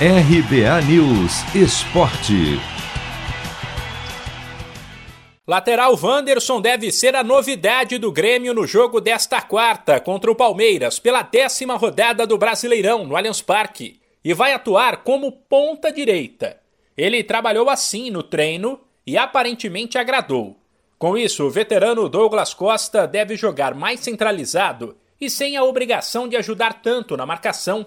RBA News Esporte. Lateral Wanderson deve ser a novidade do Grêmio no jogo desta quarta contra o Palmeiras pela décima rodada do Brasileirão no Allianz Parque e vai atuar como ponta direita. Ele trabalhou assim no treino e aparentemente agradou. Com isso, o veterano Douglas Costa deve jogar mais centralizado e sem a obrigação de ajudar tanto na marcação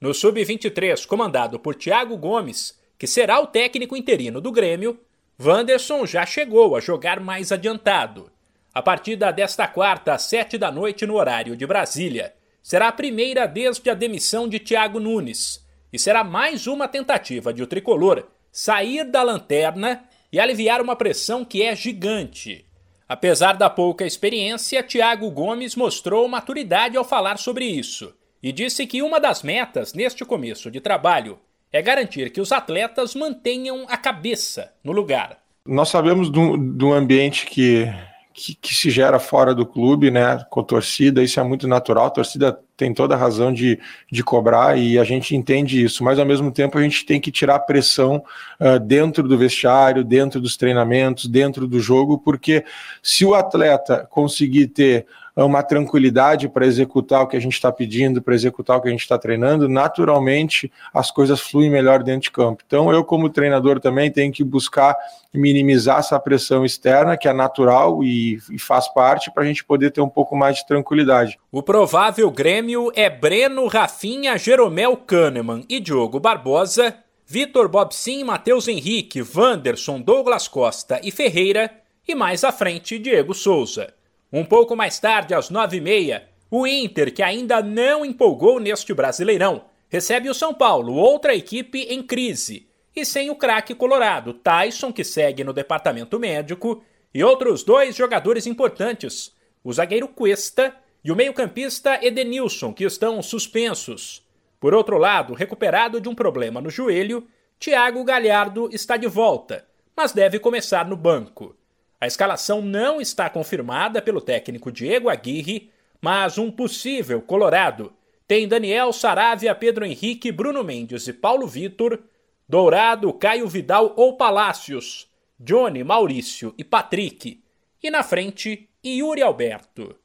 no Sub-23, comandado por Thiago Gomes, que será o técnico interino do Grêmio, Wanderson já chegou a jogar mais adiantado. A partida desta quarta, às sete da noite, no horário de Brasília, será a primeira desde a demissão de Thiago Nunes e será mais uma tentativa de o tricolor sair da lanterna e aliviar uma pressão que é gigante. Apesar da pouca experiência, Thiago Gomes mostrou maturidade ao falar sobre isso e disse que uma das metas neste começo de trabalho é garantir que os atletas mantenham a cabeça no lugar. Nós sabemos do, do ambiente que, que, que, se gera fora do clube, né, com torcida, isso é muito natural, a torcida tem toda a razão de, de cobrar e a gente entende isso, mas ao mesmo tempo a gente tem que tirar a pressão uh, dentro do vestiário, dentro dos treinamentos, dentro do jogo, porque se o atleta conseguir ter uma tranquilidade para executar o que a gente está pedindo, para executar o que a gente está treinando, naturalmente as coisas fluem melhor dentro de campo. Então, eu, como treinador, também tenho que buscar minimizar essa pressão externa, que é natural e, e faz parte, para a gente poder ter um pouco mais de tranquilidade. O provável Grêmio é Breno, Rafinha, Jeromel Kahneman e Diogo Barbosa. Vitor Bobsin, Matheus Henrique, Wanderson, Douglas Costa e Ferreira, e mais à frente Diego Souza. Um pouco mais tarde, às nove e meia, o Inter, que ainda não empolgou neste Brasileirão, recebe o São Paulo, outra equipe em crise, e sem o craque colorado, Tyson, que segue no departamento médico, e outros dois jogadores importantes, o zagueiro Cuesta e o meio-campista Edenilson, que estão suspensos. Por outro lado, recuperado de um problema no joelho, Thiago Galhardo está de volta, mas deve começar no banco. A escalação não está confirmada pelo técnico Diego Aguirre, mas um possível Colorado tem Daniel Saravia, Pedro Henrique, Bruno Mendes e Paulo Vitor, Dourado, Caio Vidal ou Palácios, Johnny, Maurício e Patrick, e na frente Yuri Alberto.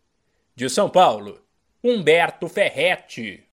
De São Paulo, Humberto Ferretti.